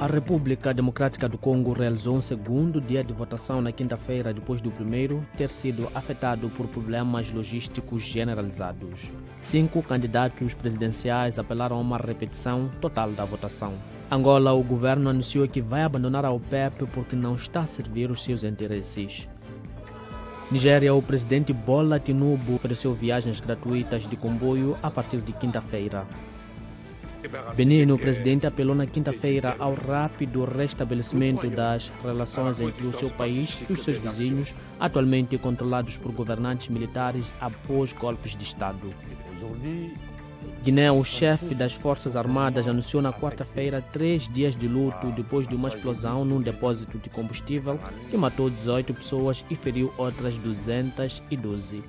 A República Democrática do Congo realizou um segundo dia de votação na quinta-feira, depois do primeiro ter sido afetado por problemas logísticos generalizados. Cinco candidatos presidenciais apelaram a uma repetição total da votação. Angola, o governo anunciou que vai abandonar a OPEP porque não está a servir os seus interesses. Nigéria, o presidente Bola Tinubu ofereceu viagens gratuitas de comboio a partir de quinta-feira. Benin, o presidente apelou na quinta-feira ao rápido restabelecimento das relações entre o seu país e os seus vizinhos, atualmente controlados por governantes militares após golpes de Estado. Guiné, o chefe das Forças Armadas, anunciou na quarta-feira três dias de luto depois de uma explosão num depósito de combustível que matou 18 pessoas e feriu outras 212.